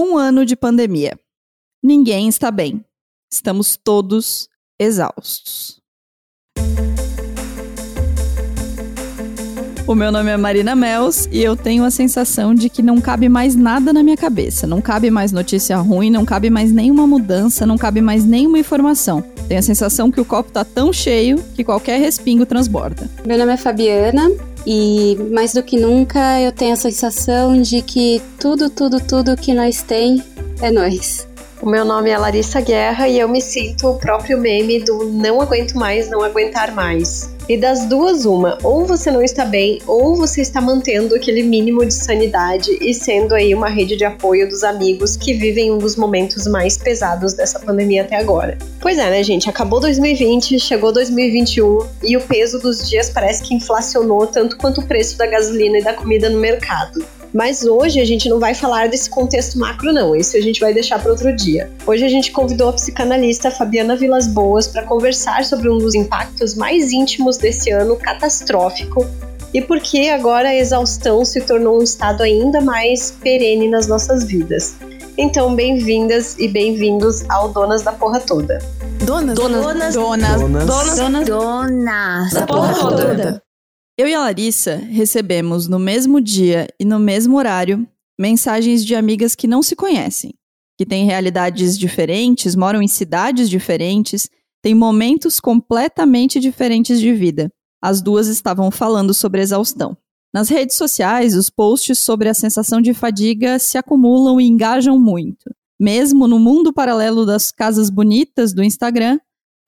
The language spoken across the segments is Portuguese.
Um ano de pandemia. Ninguém está bem. Estamos todos exaustos. O meu nome é Marina Mels e eu tenho a sensação de que não cabe mais nada na minha cabeça. Não cabe mais notícia ruim, não cabe mais nenhuma mudança, não cabe mais nenhuma informação. Tenho a sensação que o copo tá tão cheio que qualquer respingo transborda. Meu nome é Fabiana e mais do que nunca eu tenho a sensação de que tudo, tudo, tudo que nós tem é nós. O meu nome é Larissa Guerra e eu me sinto o próprio meme do não aguento mais, não aguentar mais. E das duas, uma, ou você não está bem, ou você está mantendo aquele mínimo de sanidade e sendo aí uma rede de apoio dos amigos que vivem um dos momentos mais pesados dessa pandemia até agora. Pois é, né, gente? Acabou 2020, chegou 2021 e o peso dos dias parece que inflacionou tanto quanto o preço da gasolina e da comida no mercado. Mas hoje a gente não vai falar desse contexto macro, não. Isso a gente vai deixar para outro dia. Hoje a gente convidou a psicanalista Fabiana Vilas Boas para conversar sobre um dos impactos mais íntimos desse ano catastrófico e por que agora a exaustão se tornou um estado ainda mais perene nas nossas vidas. Então, bem-vindas e bem-vindos ao Donas da Porra Toda. Donas, donas, donas, donas, donas, donas, donas da porra toda. Eu e a Larissa recebemos no mesmo dia e no mesmo horário mensagens de amigas que não se conhecem, que têm realidades diferentes, moram em cidades diferentes, têm momentos completamente diferentes de vida. As duas estavam falando sobre exaustão. Nas redes sociais, os posts sobre a sensação de fadiga se acumulam e engajam muito. Mesmo no mundo paralelo das casas bonitas do Instagram,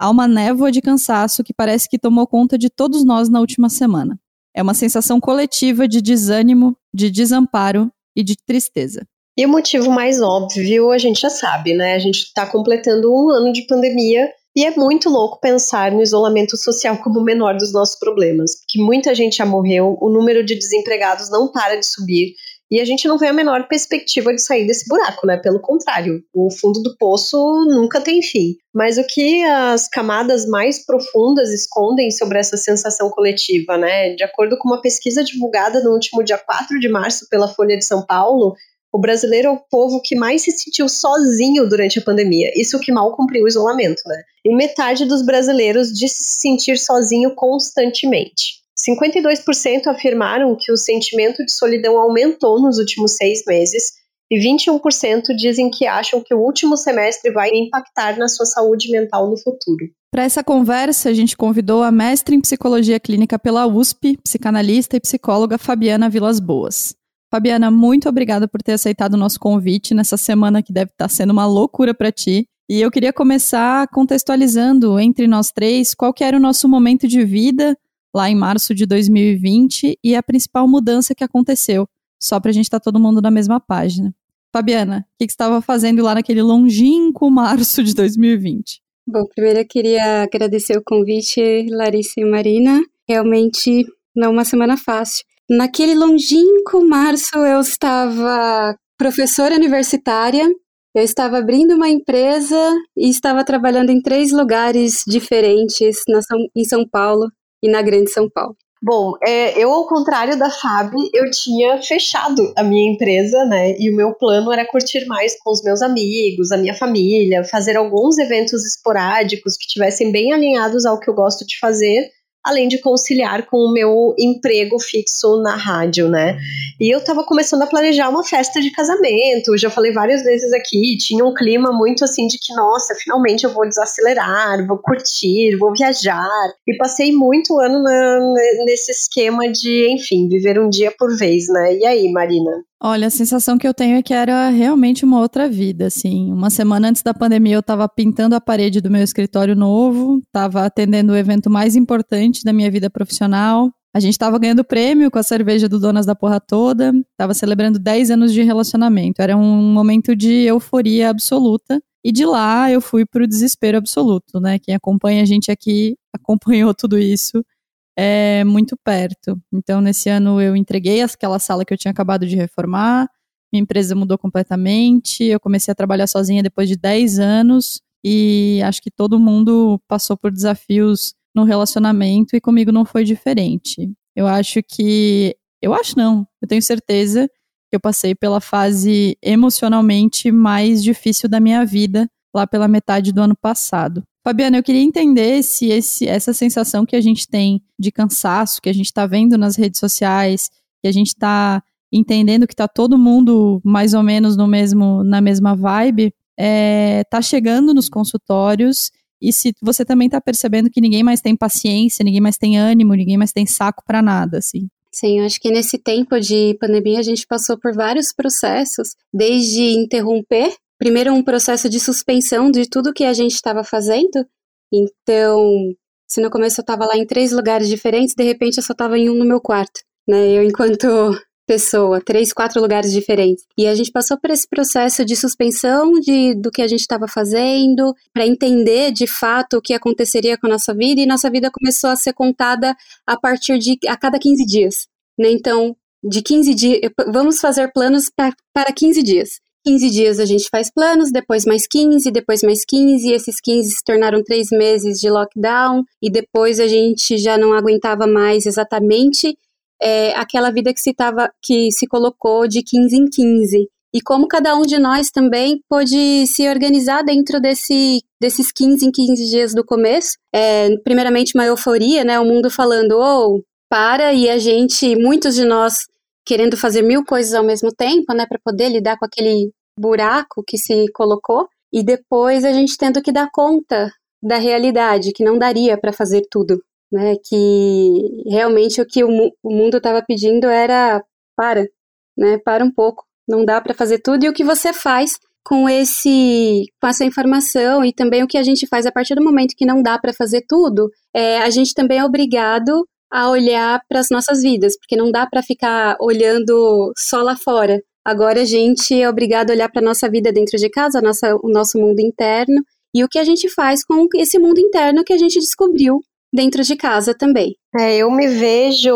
há uma névoa de cansaço que parece que tomou conta de todos nós na última semana. É uma sensação coletiva de desânimo, de desamparo e de tristeza. E o motivo mais óbvio a gente já sabe, né? A gente está completando um ano de pandemia e é muito louco pensar no isolamento social como o menor dos nossos problemas, porque muita gente já morreu, o número de desempregados não para de subir e a gente não vê a menor perspectiva de sair desse buraco, né? Pelo contrário, o fundo do poço nunca tem fim. Mas o que as camadas mais profundas escondem sobre essa sensação coletiva, né? De acordo com uma pesquisa divulgada no último dia 4 de março pela Folha de São Paulo, o brasileiro é o povo que mais se sentiu sozinho durante a pandemia. Isso que mal cumpriu o isolamento, né? E metade dos brasileiros disse se sentir sozinho constantemente. 52% afirmaram que o sentimento de solidão aumentou nos últimos seis meses e 21% dizem que acham que o último semestre vai impactar na sua saúde mental no futuro. Para essa conversa, a gente convidou a mestre em psicologia clínica pela USP, psicanalista e psicóloga Fabiana Vilas Boas. Fabiana, muito obrigada por ter aceitado o nosso convite nessa semana que deve estar sendo uma loucura para ti. E eu queria começar contextualizando entre nós três qual que era o nosso momento de vida lá em março de 2020 e a principal mudança que aconteceu, só para a gente estar tá todo mundo na mesma página. Fabiana, o que, você estava fazendo lá naquele longínquo março de 2020? Bom, primeiro eu queria agradecer o convite, Larissa e Marina. Realmente não é uma semana fácil. Naquele longínquo março eu estava professora universitária, eu estava abrindo uma empresa e estava trabalhando em três lugares diferentes na São, em São Paulo e na Grande São Paulo. Bom, é, eu, ao contrário da Fábio, eu tinha fechado a minha empresa, né? E o meu plano era curtir mais com os meus amigos, a minha família, fazer alguns eventos esporádicos que tivessem bem alinhados ao que eu gosto de fazer além de conciliar com o meu emprego fixo na rádio, né? E eu estava começando a planejar uma festa de casamento, já falei várias vezes aqui, tinha um clima muito assim de que, nossa, finalmente eu vou desacelerar, vou curtir, vou viajar. E passei muito ano na, nesse esquema de, enfim, viver um dia por vez, né? E aí, Marina? Olha, a sensação que eu tenho é que era realmente uma outra vida, assim. Uma semana antes da pandemia eu estava pintando a parede do meu escritório novo, estava atendendo o evento mais importante da minha vida profissional. A gente estava ganhando prêmio com a cerveja do Donas da Porra Toda, estava celebrando 10 anos de relacionamento. Era um momento de euforia absoluta. E de lá eu fui para o desespero absoluto, né? Quem acompanha a gente aqui acompanhou tudo isso é muito perto. Então, nesse ano eu entreguei aquela sala que eu tinha acabado de reformar, minha empresa mudou completamente, eu comecei a trabalhar sozinha depois de 10 anos e acho que todo mundo passou por desafios no relacionamento e comigo não foi diferente. Eu acho que. Eu acho não, eu tenho certeza Eu passei pela fase emocionalmente mais difícil da minha vida, lá pela metade do ano passado. Fabiana, eu queria entender se esse, essa sensação que a gente tem de cansaço, que a gente está vendo nas redes sociais, que a gente está entendendo que está todo mundo mais ou menos no mesmo, na mesma vibe, é, tá chegando nos consultórios e se você também está percebendo que ninguém mais tem paciência, ninguém mais tem ânimo, ninguém mais tem saco para nada, assim. Sim, eu acho que nesse tempo de pandemia a gente passou por vários processos, desde interromper primeiro um processo de suspensão de tudo que a gente estava fazendo. Então, se no começo eu estava lá em três lugares diferentes, de repente eu só estava em um no meu quarto, né? Eu enquanto pessoa, três, quatro lugares diferentes. E a gente passou por esse processo de suspensão de, do que a gente estava fazendo, para entender de fato o que aconteceria com a nossa vida, e nossa vida começou a ser contada a partir de a cada 15 dias. Né? Então, de 15 dias, vamos fazer planos pra, para 15 dias. 15 dias a gente faz planos, depois mais 15, depois mais 15, e esses 15 se tornaram três meses de lockdown, e depois a gente já não aguentava mais exatamente é, aquela vida que se, tava, que se colocou de 15 em 15. E como cada um de nós também pôde se organizar dentro desse, desses 15 em 15 dias do começo. É, primeiramente, uma euforia, né? O mundo falando, oh, para, e a gente, muitos de nós querendo fazer mil coisas ao mesmo tempo, né, para poder lidar com aquele buraco que se colocou, e depois a gente tendo que dar conta da realidade, que não daria para fazer tudo, né, que realmente o que o, o mundo estava pedindo era para, né, para um pouco, não dá para fazer tudo, e o que você faz com esse com essa informação e também o que a gente faz a partir do momento que não dá para fazer tudo, é, a gente também é obrigado a olhar para as nossas vidas, porque não dá para ficar olhando só lá fora. Agora a gente é obrigado a olhar para a nossa vida dentro de casa, nossa, o nosso mundo interno, e o que a gente faz com esse mundo interno que a gente descobriu dentro de casa também. É, eu me vejo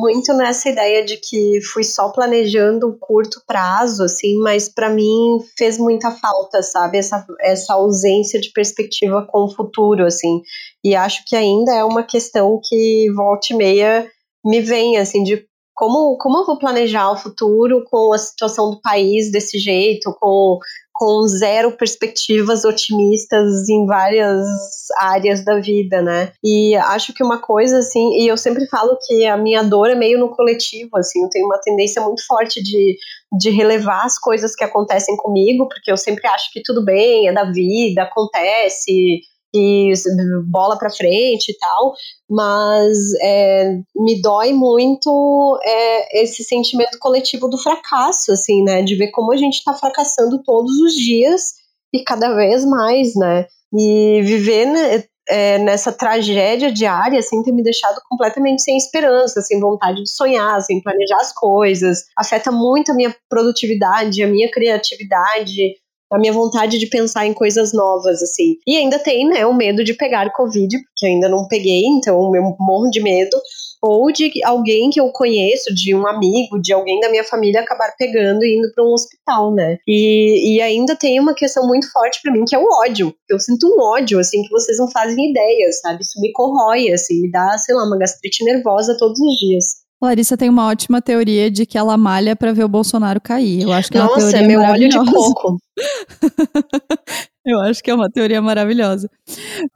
muito nessa ideia de que fui só planejando um curto prazo, assim, mas para mim fez muita falta, sabe? Essa, essa ausência de perspectiva com o futuro, assim. E acho que ainda é uma questão que volta e meia me vem, assim, de como, como eu vou planejar o futuro com a situação do país desse jeito, com com zero perspectivas otimistas em várias áreas da vida, né? E acho que uma coisa assim, e eu sempre falo que a minha dor é meio no coletivo, assim, eu tenho uma tendência muito forte de, de relevar as coisas que acontecem comigo, porque eu sempre acho que tudo bem, é da vida, acontece, e bola para frente e tal, mas é, me dói muito é, esse sentimento coletivo do fracasso, assim, né, de ver como a gente está fracassando todos os dias e cada vez mais, né, e viver né, é, nessa tragédia diária, assim, tem me deixado completamente sem esperança, sem vontade de sonhar, sem planejar as coisas, afeta muito a minha produtividade, a minha criatividade, a minha vontade de pensar em coisas novas, assim. E ainda tem, né, o medo de pegar Covid, porque ainda não peguei, então eu morro de medo. Ou de alguém que eu conheço, de um amigo, de alguém da minha família acabar pegando e indo para um hospital, né? E, e ainda tem uma questão muito forte para mim, que é o ódio. Eu sinto um ódio, assim, que vocês não fazem ideia, sabe? Isso me corrói, assim, me dá, sei lá, uma gastrite nervosa todos os dias. Larissa tem uma ótima teoria de que ela malha para ver o Bolsonaro cair. Eu acho que Nossa, é uma teoria é meu óleo de coco. eu acho que é uma teoria maravilhosa.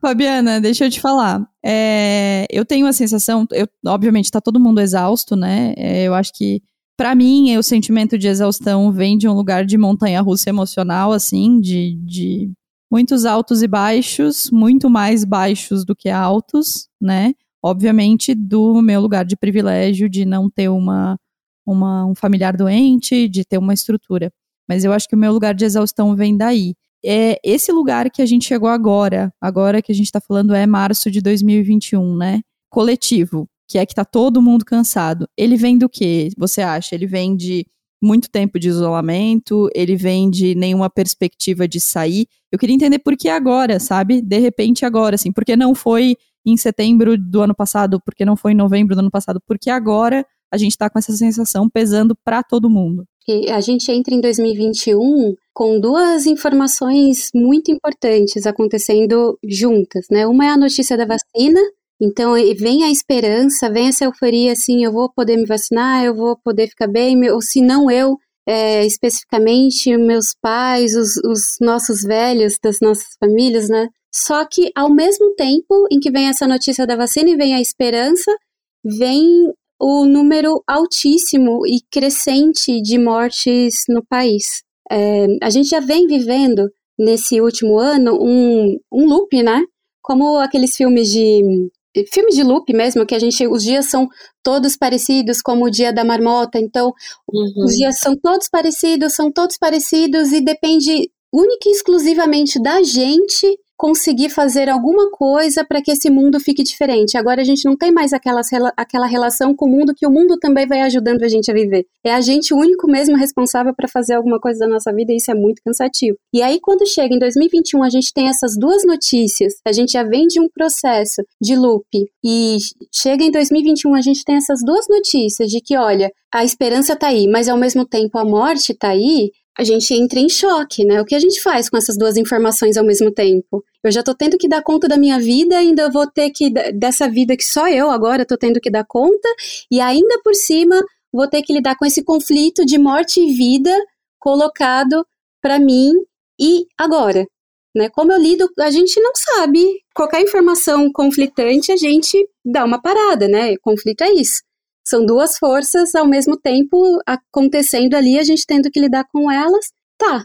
Fabiana, deixa eu te falar. É, eu tenho a sensação, eu, obviamente está todo mundo exausto, né? É, eu acho que para mim o sentimento de exaustão vem de um lugar de montanha-russa emocional, assim, de, de muitos altos e baixos, muito mais baixos do que altos, né? Obviamente, do meu lugar de privilégio de não ter uma, uma, um familiar doente, de ter uma estrutura. Mas eu acho que o meu lugar de exaustão vem daí. É esse lugar que a gente chegou agora, agora que a gente está falando é março de 2021, né? Coletivo, que é que tá todo mundo cansado. Ele vem do que, você acha? Ele vem de muito tempo de isolamento, ele vem de nenhuma perspectiva de sair. Eu queria entender por que agora, sabe? De repente agora, assim, porque não foi em setembro do ano passado, porque não foi em novembro do ano passado, porque agora a gente está com essa sensação pesando para todo mundo. E a gente entra em 2021 com duas informações muito importantes acontecendo juntas, né? Uma é a notícia da vacina, então vem a esperança, vem essa euforia, assim, eu vou poder me vacinar, eu vou poder ficar bem, ou se não eu, é, especificamente meus pais, os, os nossos velhos das nossas famílias, né? Só que ao mesmo tempo em que vem essa notícia da vacina e vem a esperança, vem o número altíssimo e crescente de mortes no país. É, a gente já vem vivendo nesse último ano um, um loop, né? Como aqueles filmes de filme de loop mesmo, que a gente, os dias são todos parecidos, como o dia da marmota, então uhum. os dias são todos parecidos, são todos parecidos e depende única e exclusivamente da gente conseguir fazer alguma coisa para que esse mundo fique diferente. Agora a gente não tem mais aquela, aquela relação com o mundo que o mundo também vai ajudando a gente a viver. É a gente o único mesmo responsável para fazer alguma coisa da nossa vida e isso é muito cansativo. E aí quando chega em 2021 a gente tem essas duas notícias, a gente já vem de um processo de loop e chega em 2021 a gente tem essas duas notícias de que olha, a esperança tá aí, mas ao mesmo tempo a morte tá aí, a gente entra em choque, né? O que a gente faz com essas duas informações ao mesmo tempo? Eu já tô tendo que dar conta da minha vida, ainda vou ter que, dessa vida que só eu agora tô tendo que dar conta, e ainda por cima vou ter que lidar com esse conflito de morte e vida colocado para mim e agora. Né? Como eu lido, a gente não sabe. Qualquer informação conflitante, a gente dá uma parada, né? Conflito é isso. São duas forças ao mesmo tempo acontecendo ali, a gente tendo que lidar com elas. Tá.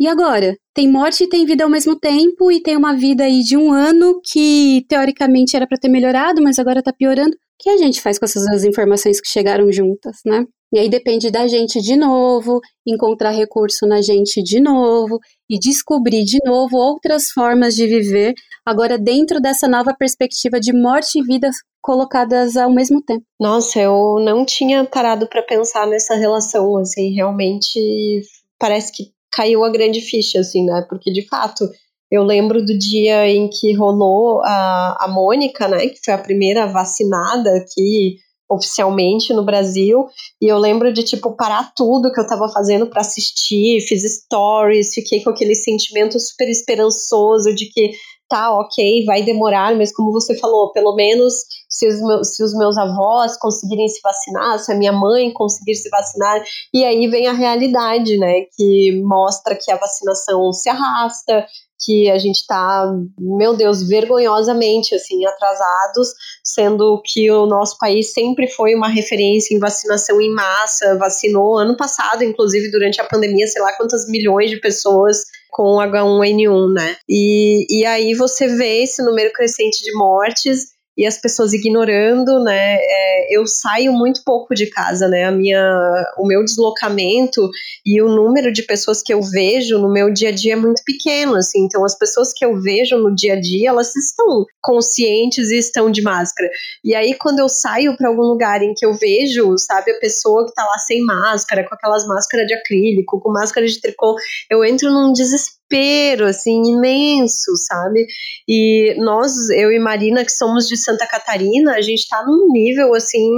E agora? Tem morte e tem vida ao mesmo tempo, e tem uma vida aí de um ano que teoricamente era para ter melhorado, mas agora tá piorando. O que a gente faz com essas duas informações que chegaram juntas, né? E aí depende da gente de novo, encontrar recurso na gente de novo e descobrir de novo outras formas de viver, agora dentro dessa nova perspectiva de morte e vida colocadas ao mesmo tempo. Nossa, eu não tinha parado para pensar nessa relação, assim, realmente parece que caiu a grande ficha, assim, né? Porque de fato, eu lembro do dia em que rolou a, a Mônica, né, que foi a primeira vacinada aqui oficialmente no Brasil, e eu lembro de tipo parar tudo que eu tava fazendo para assistir, fiz stories, fiquei com aquele sentimento super esperançoso de que tá, ok, vai demorar, mas como você falou, pelo menos se os, meus, se os meus avós conseguirem se vacinar, se a minha mãe conseguir se vacinar, e aí vem a realidade, né, que mostra que a vacinação se arrasta, que a gente está, meu Deus, vergonhosamente assim atrasados, sendo que o nosso país sempre foi uma referência em vacinação em massa, vacinou ano passado, inclusive durante a pandemia, sei lá quantas milhões de pessoas com H1N1, né? E, e aí você vê esse número crescente de mortes e as pessoas ignorando, né? É, eu saio muito pouco de casa, né? A minha, o meu deslocamento e o número de pessoas que eu vejo no meu dia a dia é muito pequeno, assim. Então, as pessoas que eu vejo no dia a dia, elas estão conscientes e estão de máscara. E aí, quando eu saio para algum lugar em que eu vejo, sabe, a pessoa que tá lá sem máscara, com aquelas máscaras de acrílico, com máscara de tricô, eu entro num desespero desespero, assim, imenso, sabe? E nós, eu e Marina, que somos de Santa Catarina, a gente tá num nível, assim,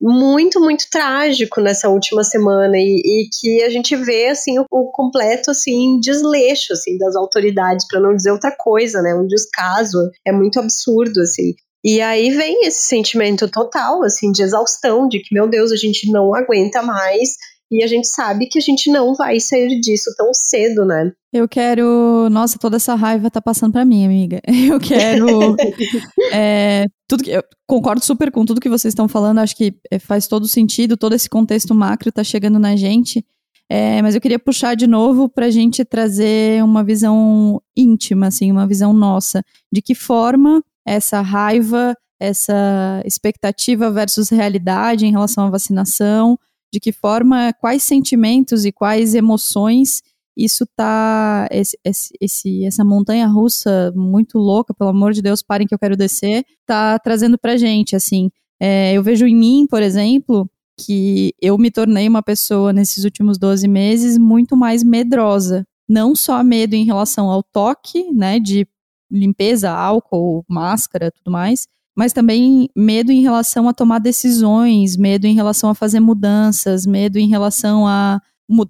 muito, muito trágico nessa última semana e, e que a gente vê, assim, o, o, completo, assim, desleixo, assim, das autoridades, para não dizer outra coisa, né? Um descaso, é muito absurdo, assim. E aí vem esse sentimento total, assim, de exaustão, de que, meu Deus, a gente não aguenta mais e a gente sabe que a gente não vai sair disso tão cedo, né? Eu quero. Nossa, toda essa raiva tá passando para mim, amiga. Eu quero. é, tudo que... Eu concordo super com tudo que vocês estão falando. Acho que é, faz todo sentido. Todo esse contexto macro tá chegando na gente. É, mas eu queria puxar de novo para a gente trazer uma visão íntima, assim, uma visão nossa. De que forma essa raiva, essa expectativa versus realidade em relação à vacinação de que forma, quais sentimentos e quais emoções isso tá esse, esse, essa montanha russa muito louca, pelo amor de Deus, parem que eu quero descer, tá trazendo pra gente, assim. É, eu vejo em mim, por exemplo, que eu me tornei uma pessoa nesses últimos 12 meses muito mais medrosa. Não só medo em relação ao toque, né, de limpeza, álcool, máscara, tudo mais, mas também medo em relação a tomar decisões, medo em relação a fazer mudanças, medo em relação a,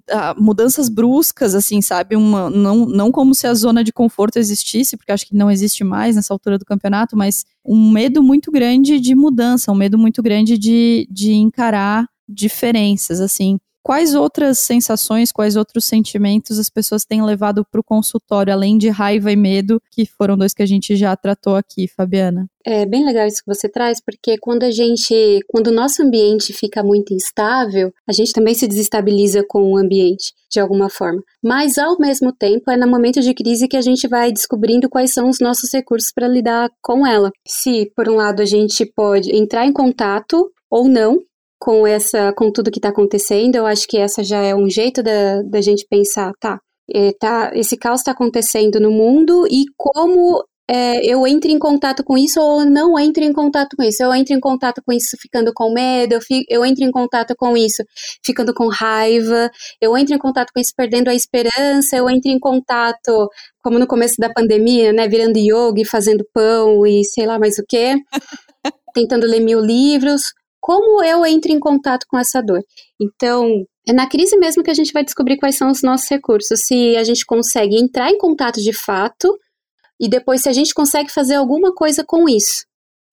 a mudanças bruscas, assim, sabe? Uma, não, não como se a zona de conforto existisse, porque acho que não existe mais nessa altura do campeonato, mas um medo muito grande de mudança, um medo muito grande de, de encarar diferenças, assim. Quais outras sensações, quais outros sentimentos as pessoas têm levado para o consultório, além de raiva e medo, que foram dois que a gente já tratou aqui, Fabiana? É bem legal isso que você traz, porque quando a gente, quando o nosso ambiente fica muito instável, a gente também se desestabiliza com o ambiente, de alguma forma. Mas, ao mesmo tempo, é no momento de crise que a gente vai descobrindo quais são os nossos recursos para lidar com ela. Se, por um lado, a gente pode entrar em contato ou não com essa, com tudo que está acontecendo, eu acho que essa já é um jeito da, da gente pensar, tá, é, tá, esse caos está acontecendo no mundo e como é, eu entro em contato com isso ou não entro em contato com isso. Eu entro em contato com isso ficando com medo, eu, fico, eu entro em contato com isso ficando com raiva, eu entro em contato com isso perdendo a esperança, eu entro em contato, como no começo da pandemia, né, virando yoga, fazendo pão e sei lá mais o que, tentando ler mil livros. Como eu entro em contato com essa dor? Então, é na crise mesmo que a gente vai descobrir quais são os nossos recursos, se a gente consegue entrar em contato de fato e depois se a gente consegue fazer alguma coisa com isso,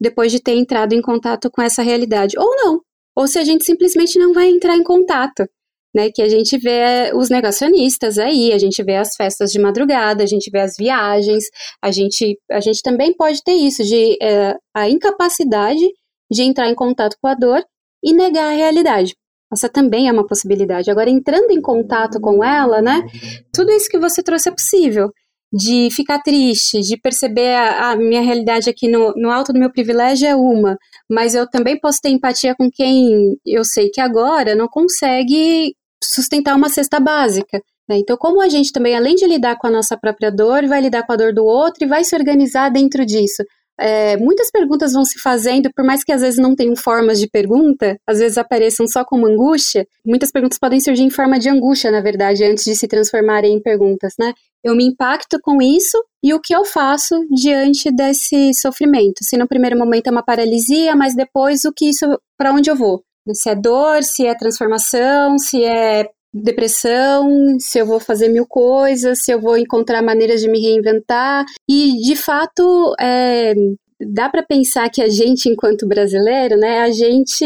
depois de ter entrado em contato com essa realidade, ou não, ou se a gente simplesmente não vai entrar em contato, né? Que a gente vê os negacionistas aí, a gente vê as festas de madrugada, a gente vê as viagens, a gente, a gente também pode ter isso, de é, a incapacidade de entrar em contato com a dor e negar a realidade. Essa também é uma possibilidade. Agora, entrando em contato com ela, né? Tudo isso que você trouxe é possível de ficar triste, de perceber a, a minha realidade aqui no, no, alto do meu privilégio é uma, mas eu também posso ter empatia com quem eu sei que agora não consegue sustentar uma cesta básica. Né? Então, como a gente também, além de lidar com a nossa própria dor, vai lidar com a dor do outro e vai se organizar dentro disso é, muitas perguntas vão se fazendo, por mais que às vezes não tenham formas de pergunta, às vezes apareçam só como angústia, muitas perguntas podem surgir em forma de angústia, na verdade, antes de se transformarem em perguntas, né? Eu me impacto com isso e o que eu faço diante desse sofrimento? Se no primeiro momento é uma paralisia, mas depois o que isso, para onde eu vou? Se é dor, se é transformação, se é depressão, se eu vou fazer mil coisas, se eu vou encontrar maneiras de me reinventar. E, de fato, é, dá para pensar que a gente, enquanto brasileiro, né, a gente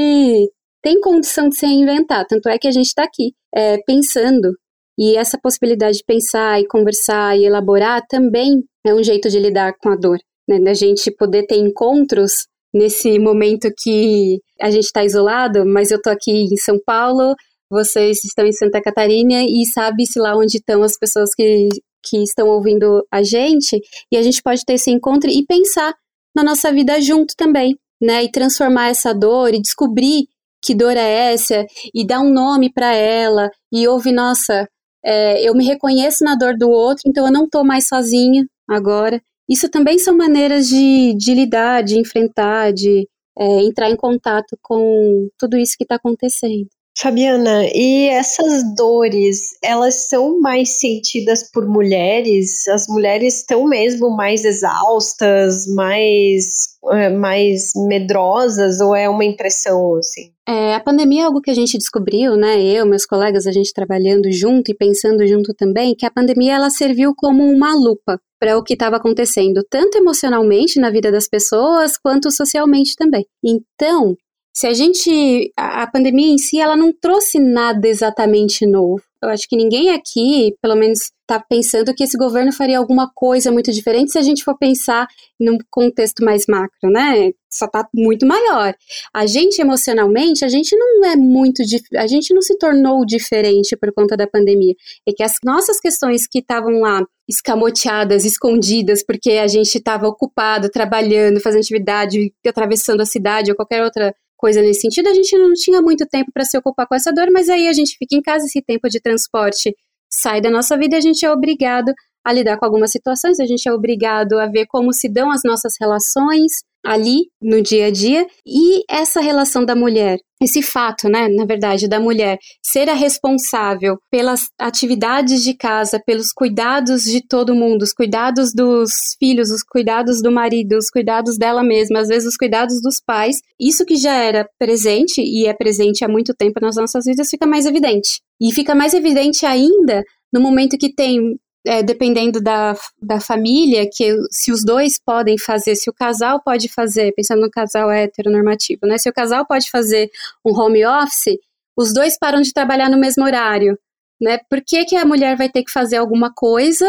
tem condição de se reinventar. Tanto é que a gente está aqui é, pensando. E essa possibilidade de pensar e conversar e elaborar também é um jeito de lidar com a dor. Né, da gente poder ter encontros nesse momento que a gente está isolado, mas eu tô aqui em São Paulo, vocês estão em Santa Catarina e sabe-se lá onde estão as pessoas que, que estão ouvindo a gente, e a gente pode ter esse encontro e pensar na nossa vida junto também, né? E transformar essa dor e descobrir que dor é essa e dar um nome para ela e ouvir, nossa, é, eu me reconheço na dor do outro, então eu não estou mais sozinha agora. Isso também são maneiras de, de lidar, de enfrentar, de é, entrar em contato com tudo isso que está acontecendo. Fabiana, e essas dores, elas são mais sentidas por mulheres? As mulheres estão mesmo mais exaustas, mais, é, mais medrosas, ou é uma impressão assim? É, a pandemia é algo que a gente descobriu, né? Eu, meus colegas, a gente trabalhando junto e pensando junto também, que a pandemia ela serviu como uma lupa para o que estava acontecendo, tanto emocionalmente na vida das pessoas, quanto socialmente também. Então, se a gente. A, pandemia em si, ela não trouxe nada exatamente novo. Eu acho que ninguém aqui, pelo menos, está pensando que esse governo faria alguma coisa muito diferente se a gente for pensar num contexto mais macro, né? Só está muito maior. A gente, emocionalmente, a gente não é muito. A gente não se tornou diferente por conta da pandemia. É que as nossas questões que estavam lá escamoteadas, escondidas, porque a gente estava ocupado, trabalhando, fazendo atividade, atravessando a cidade ou qualquer outra coisa nesse sentido, a gente não tinha muito tempo para se ocupar com essa dor, mas aí a gente fica em casa, esse tempo de transporte sai da nossa vida e a gente é obrigado a lidar com algumas situações, a gente é obrigado a ver como se dão as nossas relações, ali no dia a dia e essa relação da mulher, esse fato, né, na verdade, da mulher ser a responsável pelas atividades de casa, pelos cuidados de todo mundo, os cuidados dos filhos, os cuidados do marido, os cuidados dela mesma, às vezes os cuidados dos pais, isso que já era presente e é presente há muito tempo nas nossas vidas fica mais evidente. E fica mais evidente ainda no momento que tem é, dependendo da, da família, que se os dois podem fazer, se o casal pode fazer, pensando no casal heteronormativo, né? Se o casal pode fazer um home office, os dois param de trabalhar no mesmo horário, né? Por que, que a mulher vai ter que fazer alguma coisa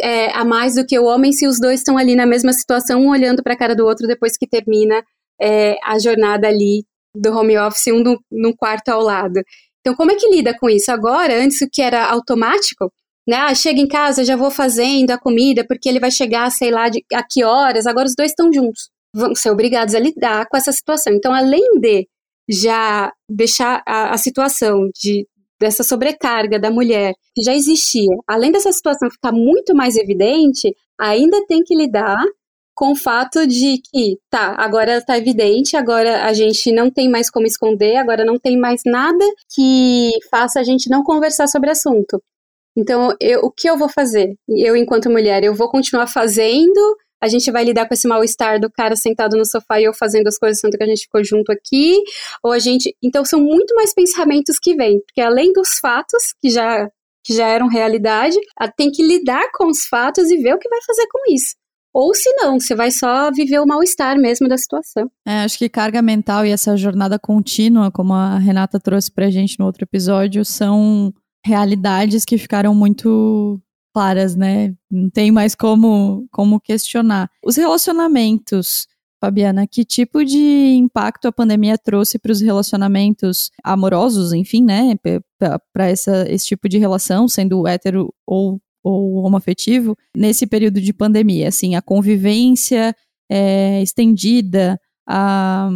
é, a mais do que o homem se os dois estão ali na mesma situação, um olhando para a cara do outro depois que termina é, a jornada ali do home office, um no, no quarto ao lado. Então, como é que lida com isso? Agora, antes o que era automático, né? Ah, chega em casa, já vou fazendo a comida, porque ele vai chegar, sei lá, de, a que horas. Agora os dois estão juntos. Vão ser obrigados a lidar com essa situação. Então, além de já deixar a, a situação de dessa sobrecarga da mulher que já existia, além dessa situação ficar muito mais evidente, ainda tem que lidar com o fato de que, tá, agora está evidente, agora a gente não tem mais como esconder, agora não tem mais nada que faça a gente não conversar sobre o assunto. Então, eu, o que eu vou fazer? Eu, enquanto mulher, eu vou continuar fazendo, a gente vai lidar com esse mal-estar do cara sentado no sofá e eu fazendo as coisas tanto que a gente ficou junto aqui, ou a gente. Então, são muito mais pensamentos que vêm, porque além dos fatos, que já, que já eram realidade, tem que lidar com os fatos e ver o que vai fazer com isso. Ou se não, você vai só viver o mal-estar mesmo da situação. É, acho que carga mental e essa jornada contínua, como a Renata trouxe pra gente no outro episódio, são realidades que ficaram muito claras, né? Não tem mais como, como questionar. Os relacionamentos, Fabiana, que tipo de impacto a pandemia trouxe para os relacionamentos amorosos, enfim, né? Para esse tipo de relação, sendo hétero ou, ou homoafetivo, nesse período de pandemia? Assim, a convivência é, estendida, a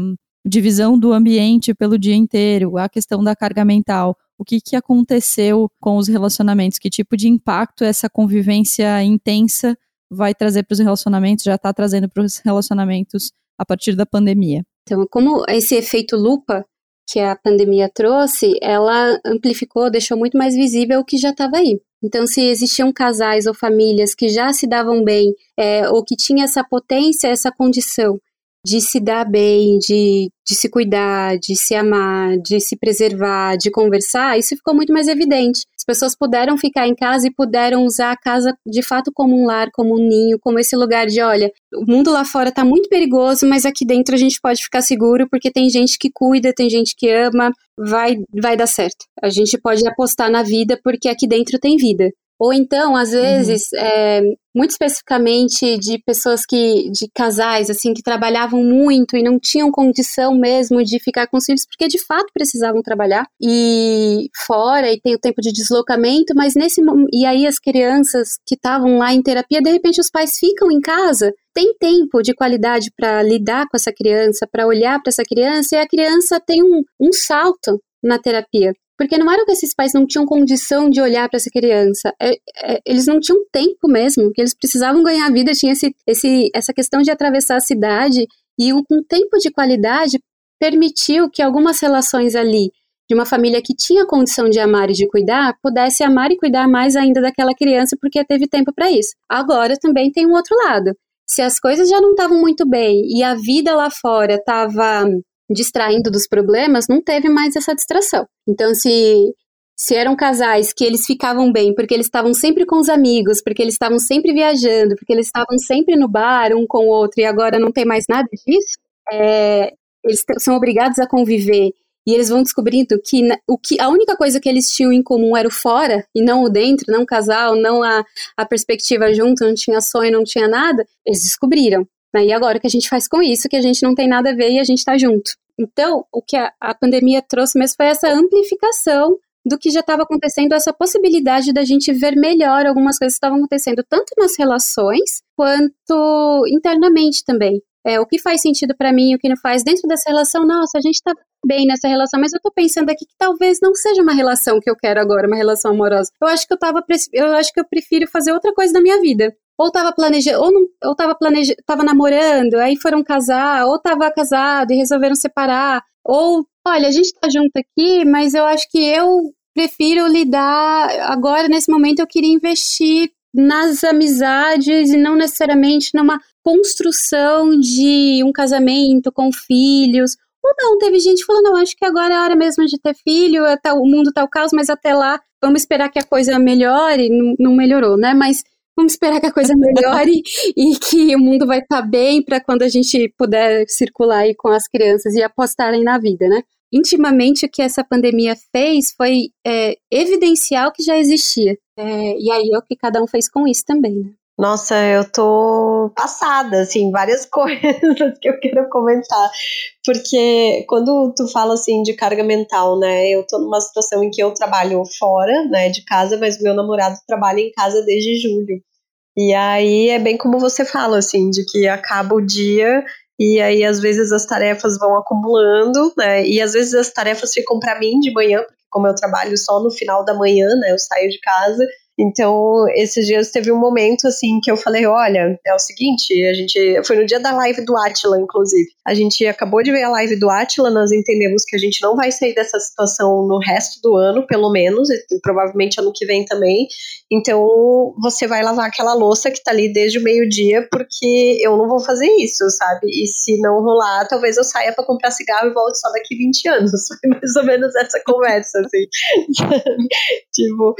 divisão do ambiente pelo dia inteiro, a questão da carga mental o que, que aconteceu com os relacionamentos, que tipo de impacto essa convivência intensa vai trazer para os relacionamentos, já está trazendo para os relacionamentos a partir da pandemia. Então, como esse efeito lupa que a pandemia trouxe, ela amplificou, deixou muito mais visível o que já estava aí. Então, se existiam casais ou famílias que já se davam bem, é, ou que tinha essa potência, essa condição de se dar bem, de, de se cuidar, de se amar, de se preservar, de conversar, isso ficou muito mais evidente. As pessoas puderam ficar em casa e puderam usar a casa de fato como um lar, como um ninho, como esse lugar de, olha, o mundo lá fora tá muito perigoso, mas aqui dentro a gente pode ficar seguro porque tem gente que cuida, tem gente que ama, vai vai dar certo. A gente pode apostar na vida porque aqui dentro tem vida. Ou então, às uhum. vezes, uhum. é, muito especificamente de pessoas que, de casais, assim, que trabalhavam muito e não tinham condição mesmo de ficar com os filhos, porque de fato precisavam trabalhar e fora e tem o tempo de deslocamento, mas nesse e aí as crianças que estavam lá em terapia, de repente os pais ficam em casa, tem tempo de qualidade para lidar com essa criança, para olhar para essa criança e a criança tem um, um salto na terapia. Porque não era que esses pais não tinham condição de olhar para essa criança, é, é, eles não tinham tempo mesmo, que eles precisavam ganhar vida, tinha esse, esse, essa questão de atravessar a cidade, e um, um tempo de qualidade permitiu que algumas relações ali, de uma família que tinha condição de amar e de cuidar, pudesse amar e cuidar mais ainda daquela criança, porque teve tempo para isso. Agora também tem um outro lado. Se as coisas já não estavam muito bem e a vida lá fora estava distraindo dos problemas, não teve mais essa distração. Então, se se eram casais que eles ficavam bem porque eles estavam sempre com os amigos, porque eles estavam sempre viajando, porque eles estavam sempre no bar um com o outro e agora não tem mais nada disso, é, eles são obrigados a conviver e eles vão descobrindo que, o que a única coisa que eles tinham em comum era o fora e não o dentro, não o casal, não a, a perspectiva junto, não tinha sonho, não tinha nada, eles descobriram. Né? E agora o que a gente faz com isso, que a gente não tem nada a ver e a gente está junto. Então, o que a, a pandemia trouxe mesmo foi essa amplificação do que já estava acontecendo, essa possibilidade da gente ver melhor algumas coisas que estavam acontecendo, tanto nas relações quanto internamente também. É, o que faz sentido para mim, o que não faz dentro dessa relação, nossa, a gente está bem nessa relação, mas eu tô pensando aqui que talvez não seja uma relação que eu quero agora, uma relação amorosa. Eu acho que eu tava eu acho que eu prefiro fazer outra coisa na minha vida ou tava planejando, ou, não, ou tava planejando, tava namorando, aí foram casar, ou tava casado e resolveram separar, ou, olha, a gente tá junto aqui, mas eu acho que eu prefiro lidar, agora, nesse momento, eu queria investir nas amizades e não necessariamente numa construção de um casamento com filhos, ou não, teve gente falando, não, acho que agora é a hora mesmo de ter filho, é o mundo tá o caos, mas até lá, vamos esperar que a coisa melhore, não, não melhorou, né, mas vamos esperar que a coisa melhore e que o mundo vai estar tá bem para quando a gente puder circular aí com as crianças e apostarem na vida, né? intimamente o que essa pandemia fez foi é, evidenciar o que já existia. É, e aí é o que cada um fez com isso também, né? Nossa, eu tô passada, assim, várias coisas que eu quero comentar. Porque quando tu fala, assim, de carga mental, né, eu tô numa situação em que eu trabalho fora, né, de casa, mas meu namorado trabalha em casa desde julho. E aí é bem como você fala, assim, de que acaba o dia e aí às vezes as tarefas vão acumulando, né, e às vezes as tarefas ficam para mim de manhã, porque como eu trabalho só no final da manhã, né, eu saio de casa, então, esses dias teve um momento assim que eu falei: olha, é o seguinte, a gente. Foi no dia da live do Atila, inclusive. A gente acabou de ver a live do Atila, nós entendemos que a gente não vai sair dessa situação no resto do ano, pelo menos, e provavelmente ano que vem também. Então, você vai lavar aquela louça que tá ali desde o meio-dia, porque eu não vou fazer isso, sabe? E se não rolar, talvez eu saia para comprar cigarro e volte só daqui 20 anos. Foi mais ou menos essa conversa, assim. tipo,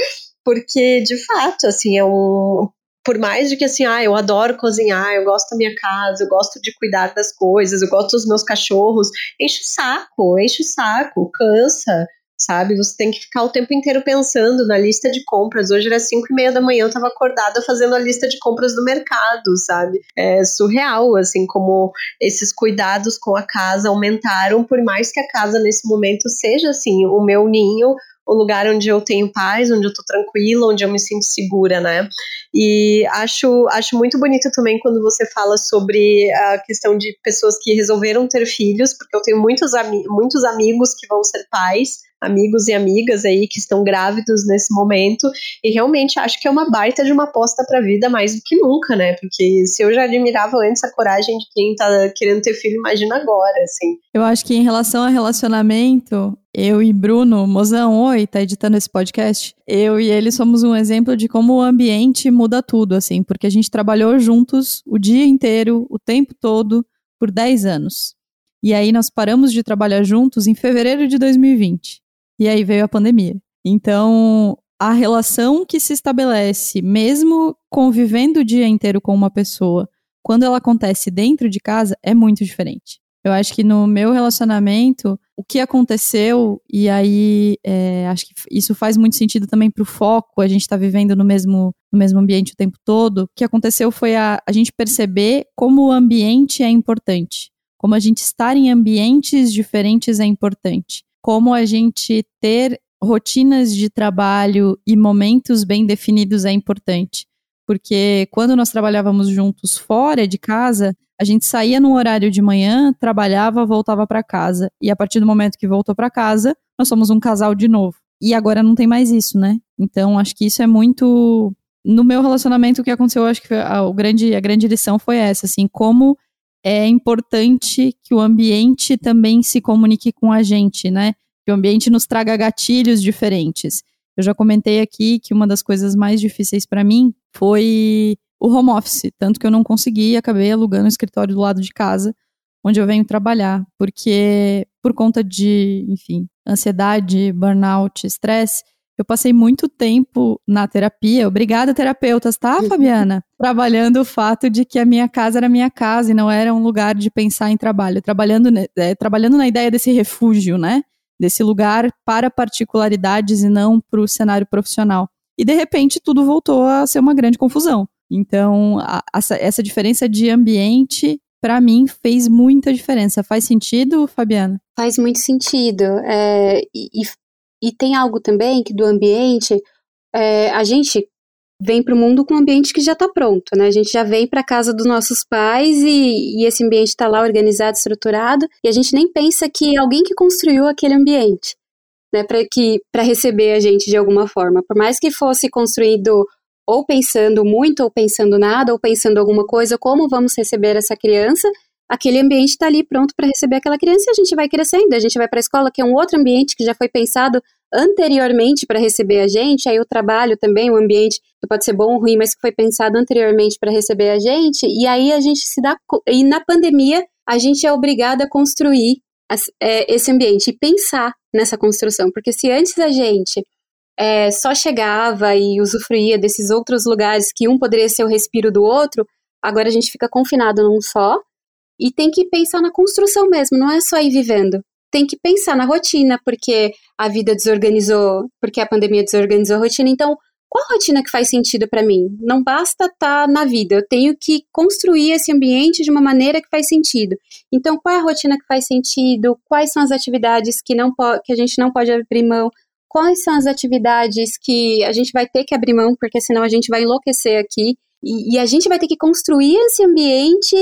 porque de fato, assim, é um por mais de que assim, ah, eu adoro cozinhar, eu gosto da minha casa, eu gosto de cuidar das coisas, eu gosto dos meus cachorros, enche o saco, enche o saco, cansa, sabe? Você tem que ficar o tempo inteiro pensando na lista de compras. Hoje era cinco e meia da manhã, eu estava acordada fazendo a lista de compras do mercado, sabe? É surreal, assim, como esses cuidados com a casa aumentaram, por mais que a casa nesse momento seja, assim, o meu ninho, o lugar onde eu tenho paz, onde eu tô tranquila, onde eu me sinto segura, né? E acho, acho muito bonito também quando você fala sobre a questão de pessoas que resolveram ter filhos, porque eu tenho muitos, ami muitos amigos que vão ser pais amigos e amigas aí que estão grávidos nesse momento e realmente acho que é uma baita de uma aposta para a vida mais do que nunca, né? Porque se eu já admirava antes a coragem de quem tá querendo ter filho, imagina agora, assim. Eu acho que em relação a relacionamento, eu e Bruno, mozão, oi, tá editando esse podcast. Eu e ele somos um exemplo de como o ambiente muda tudo, assim, porque a gente trabalhou juntos o dia inteiro, o tempo todo, por 10 anos. E aí nós paramos de trabalhar juntos em fevereiro de 2020. E aí veio a pandemia. Então, a relação que se estabelece, mesmo convivendo o dia inteiro com uma pessoa, quando ela acontece dentro de casa, é muito diferente. Eu acho que no meu relacionamento, o que aconteceu, e aí é, acho que isso faz muito sentido também para o foco, a gente está vivendo no mesmo, no mesmo ambiente o tempo todo. O que aconteceu foi a, a gente perceber como o ambiente é importante, como a gente estar em ambientes diferentes é importante como a gente ter rotinas de trabalho e momentos bem definidos é importante. Porque quando nós trabalhávamos juntos fora de casa, a gente saía no horário de manhã, trabalhava, voltava para casa. E a partir do momento que voltou para casa, nós somos um casal de novo. E agora não tem mais isso, né? Então acho que isso é muito. No meu relacionamento, o que aconteceu, acho que a, grande, a grande lição foi essa, assim, como é importante que o ambiente também se comunique com a gente, né? Que o ambiente nos traga gatilhos diferentes. Eu já comentei aqui que uma das coisas mais difíceis para mim foi o home office, tanto que eu não consegui acabei alugando um escritório do lado de casa, onde eu venho trabalhar, porque por conta de, enfim, ansiedade, burnout, estresse, eu passei muito tempo na terapia. Obrigada, terapeutas, tá, Fabiana? Trabalhando o fato de que a minha casa era minha casa e não era um lugar de pensar em trabalho. Trabalhando, é, trabalhando na ideia desse refúgio, né? Desse lugar para particularidades e não para o cenário profissional. E de repente tudo voltou a ser uma grande confusão. Então, a, essa, essa diferença de ambiente para mim fez muita diferença. Faz sentido, Fabiana? Faz muito sentido. É, e, e tem algo também que do ambiente, é, a gente vem para o mundo com um ambiente que já está pronto, né? A gente já vem para casa dos nossos pais e, e esse ambiente está lá organizado, estruturado, e a gente nem pensa que alguém que construiu aquele ambiente, né, para que para receber a gente de alguma forma, por mais que fosse construído ou pensando muito ou pensando nada ou pensando alguma coisa, como vamos receber essa criança? Aquele ambiente está ali pronto para receber aquela criança e a gente vai crescendo, a gente vai para a escola, que é um outro ambiente que já foi pensado anteriormente para receber a gente, aí o trabalho também, o ambiente que pode ser bom ou ruim, mas que foi pensado anteriormente para receber a gente, e aí a gente se dá. E na pandemia, a gente é obrigado a construir é, esse ambiente e pensar nessa construção, porque se antes a gente é, só chegava e usufruía desses outros lugares que um poderia ser o respiro do outro, agora a gente fica confinado num só e tem que pensar na construção mesmo, não é só ir vivendo. tem que pensar na rotina, porque a vida desorganizou, porque a pandemia desorganizou a rotina. Então, qual a rotina que faz sentido para mim? Não basta estar tá na vida, eu tenho que construir esse ambiente de uma maneira que faz sentido. Então, qual é a rotina que faz sentido? Quais são as atividades que, não que a gente não pode abrir mão? Quais são as atividades que a gente vai ter que abrir mão, porque senão a gente vai enlouquecer aqui? E, e a gente vai ter que construir esse ambiente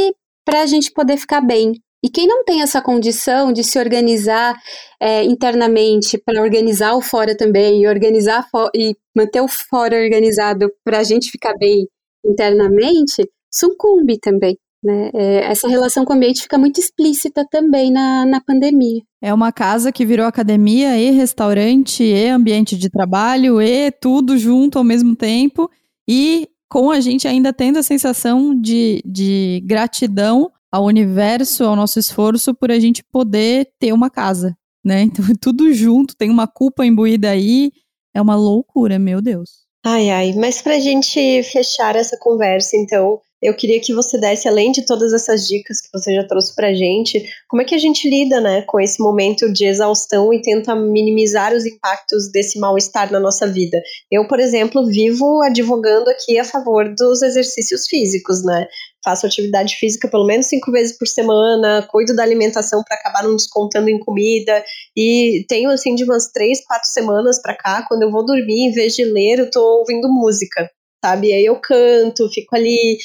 para a gente poder ficar bem. E quem não tem essa condição de se organizar é, internamente para organizar o fora também, e organizar e manter o fora organizado para a gente ficar bem internamente, sucumbe também. Né? É, essa relação com o ambiente fica muito explícita também na, na pandemia. É uma casa que virou academia e restaurante e ambiente de trabalho e tudo junto ao mesmo tempo. E com a gente ainda tendo a sensação de, de gratidão ao universo, ao nosso esforço por a gente poder ter uma casa, né? Então, tudo junto, tem uma culpa imbuída aí, é uma loucura, meu Deus. Ai, ai, mas pra gente fechar essa conversa, então, eu queria que você desse, além de todas essas dicas que você já trouxe pra gente, como é que a gente lida, né, com esse momento de exaustão e tenta minimizar os impactos desse mal-estar na nossa vida? Eu, por exemplo, vivo advogando aqui a favor dos exercícios físicos, né? Faço atividade física pelo menos cinco vezes por semana, cuido da alimentação para acabar não descontando em comida e tenho assim de umas três, quatro semanas para cá, quando eu vou dormir, em vez de ler, eu tô ouvindo música sabe? Aí eu canto, fico ali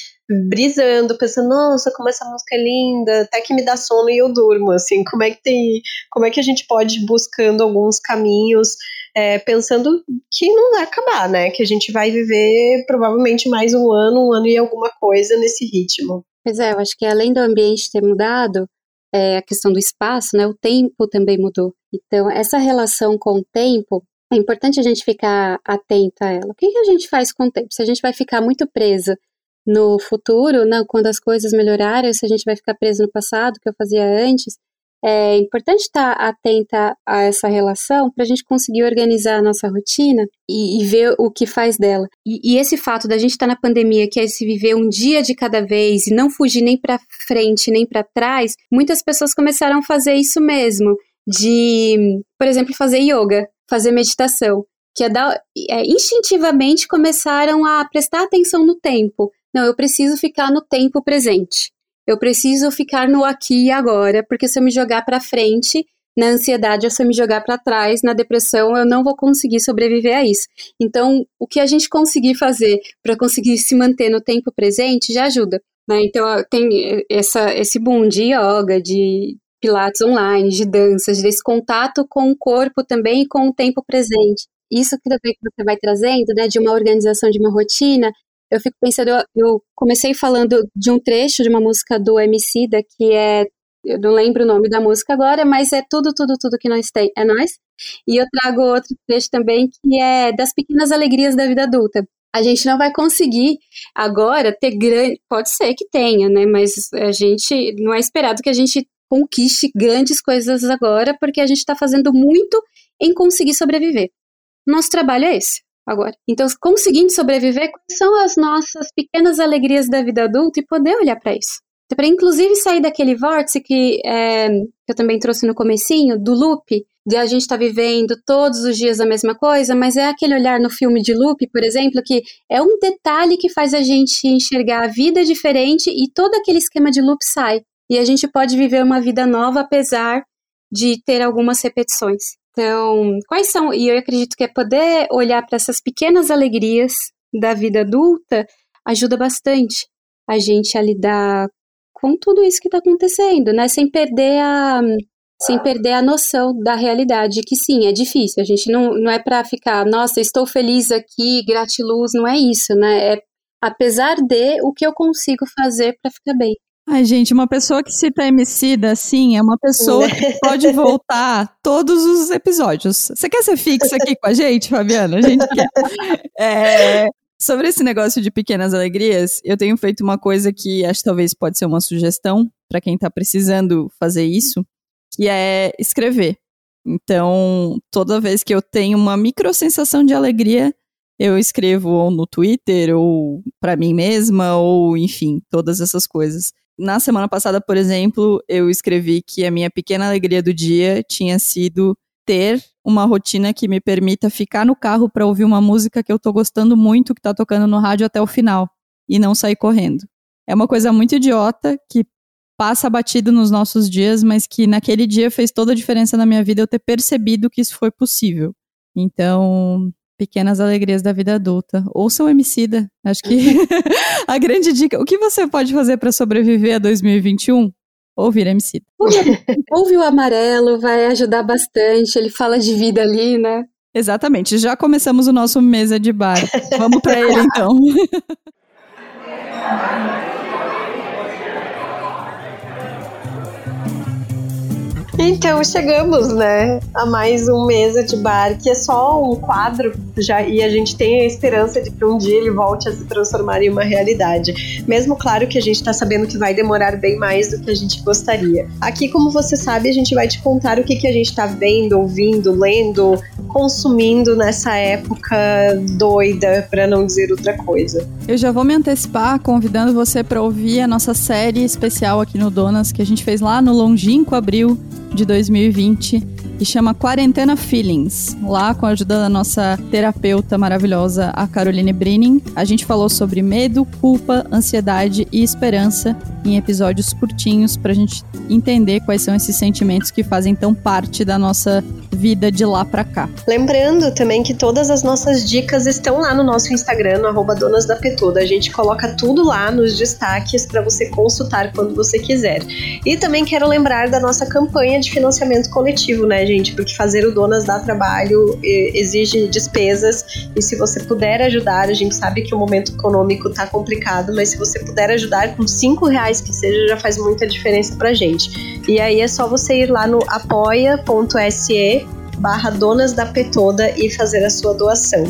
brisando, pensando, nossa, como essa música é linda, até que me dá sono e eu durmo, assim, como é que tem, como é que a gente pode ir buscando alguns caminhos, é, pensando que não vai acabar, né, que a gente vai viver provavelmente mais um ano, um ano e alguma coisa nesse ritmo. Pois é, eu acho que além do ambiente ter mudado, é, a questão do espaço, né, o tempo também mudou. Então, essa relação com o tempo, é importante a gente ficar atento a ela. O que, que a gente faz com o tempo? Se a gente vai ficar muito preso no futuro, não, quando as coisas melhorarem, se a gente vai ficar preso no passado, que eu fazia antes, é importante estar atenta a essa relação para a gente conseguir organizar a nossa rotina e, e ver o que faz dela. E, e, esse fato da gente estar tá na pandemia, que é se viver um dia de cada vez e não fugir nem para frente nem para trás, muitas pessoas começaram a fazer isso mesmo, de, por exemplo, fazer yoga, fazer meditação, que é, dar, é instintivamente começaram a prestar atenção no tempo. Não, eu preciso ficar no tempo presente. Eu preciso ficar no aqui e agora, porque se eu me jogar para frente, na ansiedade, ou se eu me jogar para trás, na depressão, eu não vou conseguir sobreviver a isso. Então, o que a gente conseguir fazer para conseguir se manter no tempo presente já ajuda. Né? Então, tem essa, esse boom de yoga, de pilates online, de danças, desse contato com o corpo também e com o tempo presente. Isso que também que você vai trazendo, né, de uma organização, de uma rotina, eu fico pensando, eu, eu, comecei falando de um trecho de uma música do MC da que é, eu não lembro o nome da música agora, mas é tudo, tudo, tudo que nós tem, é nós. E eu trago outro trecho também que é das pequenas alegrias da vida adulta. A gente não vai conseguir agora ter grande, pode ser que tenha, né, mas a gente não é esperado que a gente conquiste grandes coisas agora, porque a gente está fazendo muito em conseguir sobreviver. Nosso trabalho é esse agora. Então, conseguindo sobreviver, quais são as nossas pequenas alegrias da vida adulta e poder olhar para isso. Para inclusive sair daquele vórtice que, é, que eu também trouxe no comecinho, do loop, de a gente estar tá vivendo todos os dias a mesma coisa, mas é aquele olhar no filme de loop, por exemplo, que é um detalhe que faz a gente enxergar a vida diferente e todo aquele esquema de loop sai. E a gente pode viver uma vida nova apesar de ter algumas repetições. Então, quais são? E eu acredito que é poder olhar para essas pequenas alegrias da vida adulta ajuda bastante a gente a lidar com tudo isso que está acontecendo, né? Sem perder a sem perder a noção da realidade, que sim, é difícil. A gente não, não é para ficar, nossa, estou feliz aqui, gratiluz, não é isso, né? É apesar de o que eu consigo fazer para ficar bem. Ai, gente, uma pessoa que cita Emicida, assim, é uma pessoa que pode voltar todos os episódios. Você quer ser fixa aqui com a gente, Fabiana? A gente quer. É, sobre esse negócio de pequenas alegrias, eu tenho feito uma coisa que acho que talvez pode ser uma sugestão para quem está precisando fazer isso, que é escrever. Então, toda vez que eu tenho uma micro sensação de alegria, eu escrevo ou no Twitter, ou para mim mesma, ou enfim, todas essas coisas. Na semana passada, por exemplo, eu escrevi que a minha pequena alegria do dia tinha sido ter uma rotina que me permita ficar no carro para ouvir uma música que eu tô gostando muito, que tá tocando no rádio até o final, e não sair correndo. É uma coisa muito idiota que passa batido nos nossos dias, mas que naquele dia fez toda a diferença na minha vida eu ter percebido que isso foi possível. Então, pequenas alegrias da vida adulta. Ouça o Emicida. Acho que a grande dica. O que você pode fazer para sobreviver a 2021? Ouvir Emicida. Ouve o amarelo, vai ajudar bastante. Ele fala de vida ali, né? Exatamente. Já começamos o nosso mesa de bar. Vamos para ele então. Então chegamos, né, a mais um mesa de bar, que é só um quadro já e a gente tem a esperança de que um dia ele volte a se transformar em uma realidade. Mesmo claro que a gente está sabendo que vai demorar bem mais do que a gente gostaria. Aqui, como você sabe, a gente vai te contar o que, que a gente está vendo, ouvindo, lendo, consumindo nessa época doida, para não dizer outra coisa. Eu já vou me antecipar convidando você para ouvir a nossa série especial aqui no Donas que a gente fez lá no longínquo abril de 2020 e chama Quarentena Feelings. Lá, com a ajuda da nossa terapeuta maravilhosa, a Caroline Brinning, a gente falou sobre medo, culpa, ansiedade e esperança em episódios curtinhos para a gente entender quais são esses sentimentos que fazem tão parte da nossa vida de lá para cá. Lembrando também que todas as nossas dicas estão lá no nosso Instagram, no Donas da Petuda. A gente coloca tudo lá nos destaques para você consultar quando você quiser. E também quero lembrar da nossa campanha de financiamento coletivo, né, gente? Porque fazer o Donas dá trabalho, exige despesas. E se você puder ajudar, a gente sabe que o momento econômico tá complicado, mas se você puder ajudar com cinco reais que seja, já faz muita diferença pra gente. E aí é só você ir lá no apoia.se barra Donas da Petoda e fazer a sua doação.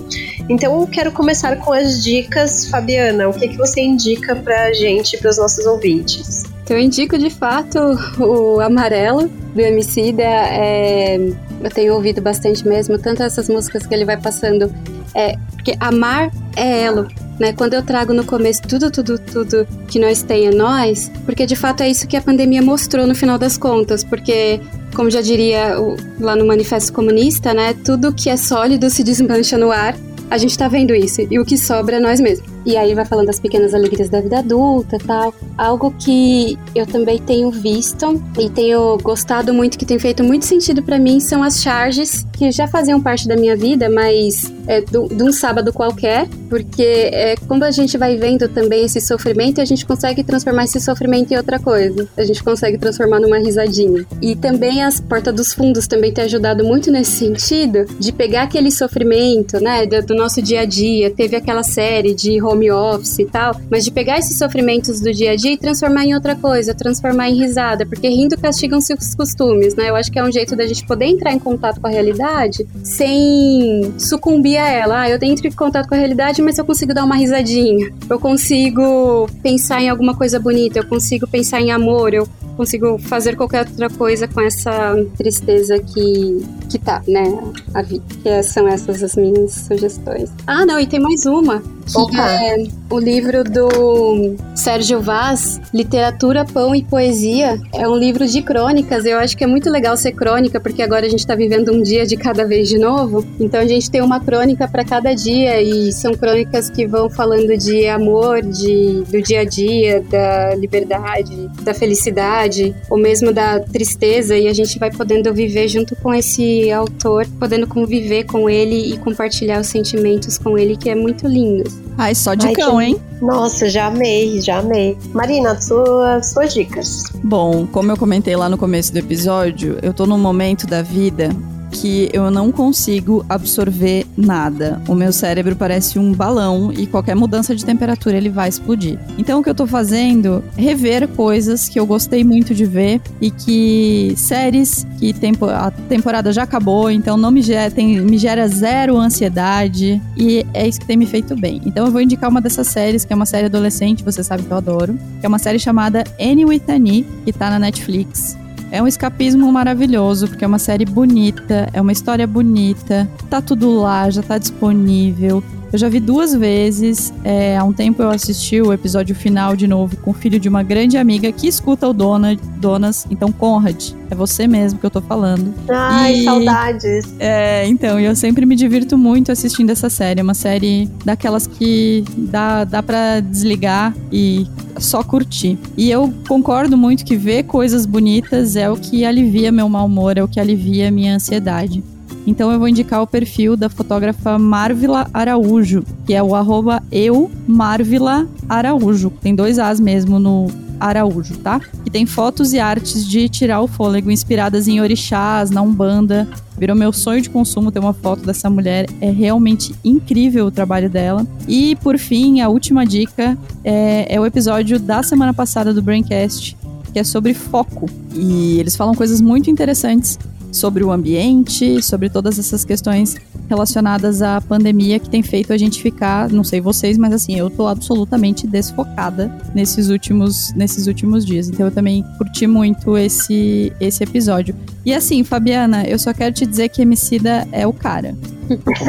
Então eu quero começar com as dicas, Fabiana. O que, que você indica pra gente, para os nossos ouvintes? Então eu indico de fato o Amarelo do Emicida. É, eu tenho ouvido bastante mesmo, tanto essas músicas que ele vai passando. É, porque amar é elo. Né, quando eu trago no começo tudo, tudo, tudo que nós tem é nós, porque de fato é isso que a pandemia mostrou no final das contas, porque como já diria o, lá no Manifesto Comunista, né, tudo que é sólido se desmancha no ar. A gente tá vendo isso, e o que sobra é nós mesmos. E aí vai falando das pequenas alegrias da vida adulta tal. Algo que eu também tenho visto e tenho gostado muito, que tem feito muito sentido para mim, são as charges que já faziam parte da minha vida, mas é, de um sábado qualquer, porque é, como a gente vai vendo também esse sofrimento, a gente consegue transformar esse sofrimento em outra coisa. A gente consegue transformar numa risadinha. E também as portas dos fundos também tem ajudado muito nesse sentido, de pegar aquele sofrimento, né, do, do nosso dia a dia. Teve aquela série de home office e tal, mas de pegar esses sofrimentos do dia a dia e transformar em outra coisa, transformar em risada, porque rindo castigam-se os costumes, né? Eu acho que é um jeito da gente poder entrar em contato com a realidade sem sucumbir a ela. Ah, eu entro em contato com a realidade, mas eu consigo dar uma risadinha, eu consigo pensar em alguma coisa bonita, eu consigo pensar em amor, eu consigo fazer qualquer outra coisa com essa tristeza que, que tá, né? A vida. Que são essas as minhas sugestões. Ah, não, e tem mais uma. Que Opa. é o livro do Sérgio Vaz, Literatura, Pão e Poesia. É um livro de crônicas. Eu acho que é muito legal ser crônica, porque agora a gente tá vivendo um dia de cada vez de novo. Então a gente tem uma crônica para cada dia e são crônicas que vão falando de amor, de, do dia a dia, da liberdade, da felicidade, ou mesmo da tristeza. E a gente vai podendo viver junto com esse autor, podendo conviver com ele e compartilhar os sentimentos com ele, que é muito lindo. Ai, só de Ai, cão, que... hein? Nossa, já amei, já amei. Marina, suas, suas dicas. Bom, como eu comentei lá no começo do episódio, eu tô num momento da vida que eu não consigo absorver nada. O meu cérebro parece um balão e qualquer mudança de temperatura ele vai explodir. Então o que eu tô fazendo rever coisas que eu gostei muito de ver e que séries que tempo, a temporada já acabou, então não me gera, tem, me gera zero ansiedade e é isso que tem me feito bem. Então eu vou indicar uma dessas séries, que é uma série adolescente, você sabe que eu adoro, que é uma série chamada Annie with Annie, que tá na Netflix. É um escapismo maravilhoso, porque é uma série bonita, é uma história bonita, tá tudo lá, já tá disponível. Eu já vi duas vezes. É, há um tempo eu assisti o episódio final de novo com o filho de uma grande amiga que escuta o Dona, Donas. Então, Conrad, é você mesmo que eu tô falando. Ai, e, saudades. É, então, eu sempre me divirto muito assistindo essa série. É uma série daquelas que dá, dá pra desligar e só curtir. E eu concordo muito que ver coisas bonitas é o que alivia meu mau humor, é o que alivia minha ansiedade. Então eu vou indicar o perfil da fotógrafa Marvila Araújo, que é o arroba eu Marvila Araújo. Tem dois As mesmo no Araújo, tá? Que tem fotos e artes de tirar o fôlego inspiradas em orixás, na Umbanda. Virou meu sonho de consumo ter uma foto dessa mulher. É realmente incrível o trabalho dela. E por fim, a última dica é, é o episódio da semana passada do Braincast, que é sobre foco. E eles falam coisas muito interessantes sobre o ambiente, sobre todas essas questões relacionadas à pandemia que tem feito a gente ficar, não sei vocês, mas assim, eu tô absolutamente desfocada nesses últimos, nesses últimos dias. Então eu também curti muito esse, esse episódio. E assim, Fabiana, eu só quero te dizer que Emicida é o cara.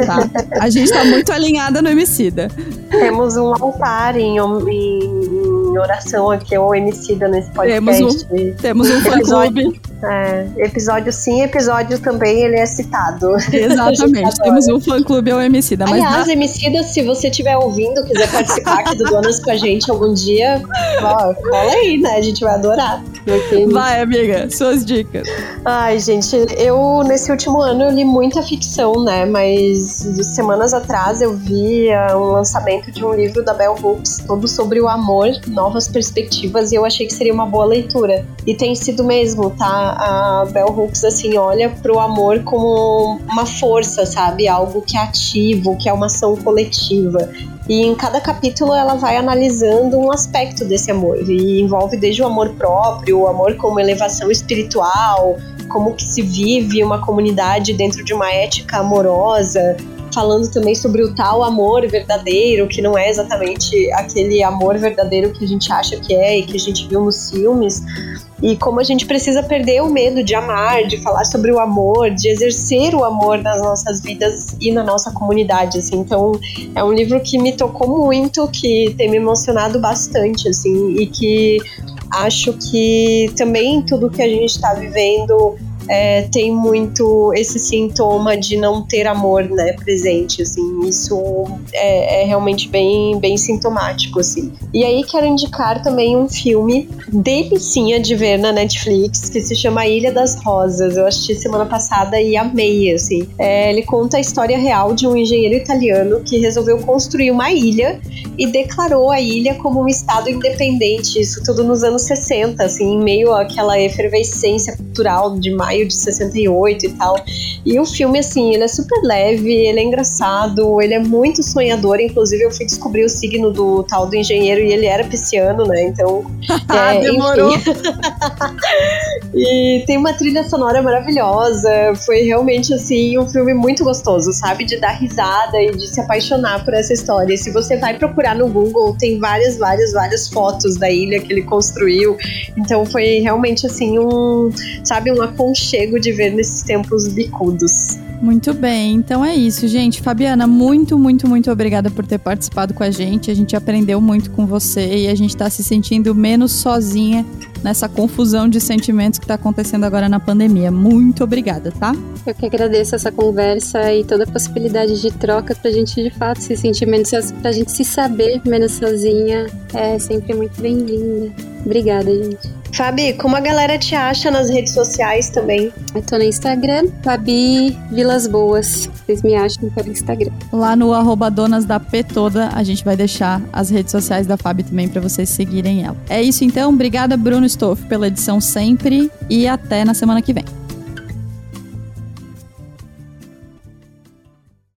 Tá? A gente tá muito alinhada no Emicida. Temos um altar em, em em oração aqui ao Emicida nesse podcast. Temos um, temos um fã-clube. É, episódio sim, episódio também ele é citado. Exatamente, temos um fã-clube ao Emicida. Mas Aliás, na... Emicida, se você estiver ouvindo, quiser participar aqui do Donas com a gente algum dia, ó, cola aí, né? A gente vai adorar. Vai, amiga, suas dicas. Ai, gente, eu nesse último ano eu li muita ficção, né? Mas semanas atrás eu vi uh, um lançamento de um livro da Bell Hooks, todo sobre o amor novas perspectivas e eu achei que seria uma boa leitura. E tem sido mesmo, tá? A Bell Hooks, assim, olha pro amor como uma força, sabe? Algo que é ativo, que é uma ação coletiva. E em cada capítulo ela vai analisando um aspecto desse amor. E envolve desde o amor próprio, o amor como elevação espiritual, como que se vive uma comunidade dentro de uma ética amorosa, falando também sobre o tal amor verdadeiro, que não é exatamente aquele amor verdadeiro que a gente acha que é e que a gente viu nos filmes. E como a gente precisa perder o medo de amar, de falar sobre o amor, de exercer o amor nas nossas vidas e na nossa comunidade, assim. Então, é um livro que me tocou muito, que tem me emocionado bastante, assim, e que acho que também tudo que a gente está vivendo é, tem muito esse sintoma de não ter amor, né, presente, assim, isso é, é, realmente bem, bem sintomático, assim. E aí quero indicar também um filme delicinha de ver na Netflix, que se chama Ilha das Rosas, eu assisti semana passada e amei, assim. É, ele conta a história real de um engenheiro italiano que resolveu construir uma ilha e declarou a ilha como um estado independente, isso tudo nos anos 60, assim, em meio àquela efervescência cultural de maio de 68 e tal. E o filme, assim, ele é super leve, ele é engraçado, ele é muito sonhador. Inclusive, eu fui descobrir o signo do tal do engenheiro e ele era pisciano, né? Então. é, Demorou! e tem uma trilha sonora maravilhosa. Foi realmente, assim, um filme muito gostoso, sabe? De dar risada e de se apaixonar por essa história. E se você vai procurar no Google, tem várias, várias, várias fotos da ilha que ele construiu. Então foi realmente, assim, um, sabe, um aconchego de ver nesses tempos bicudos. Muito bem, então é isso, gente. Fabiana, muito, muito, muito obrigada por ter participado com a gente. A gente aprendeu muito com você e a gente está se sentindo menos sozinha nessa confusão de sentimentos que está acontecendo agora na pandemia. Muito obrigada, tá? Eu que agradeço essa conversa e toda a possibilidade de troca para a gente de fato se sentir menos, para a gente se saber menos sozinha. É sempre muito bem-vinda. Obrigada, gente. Fabi, como a galera te acha nas redes sociais também? Eu tô no Instagram, Fabi Vilas Boas. Vocês me acham pelo Instagram. Lá no arroba Donas da P toda, a gente vai deixar as redes sociais da Fabi também para vocês seguirem ela. É isso então, obrigada Bruno Stoff pela edição sempre e até na semana que vem.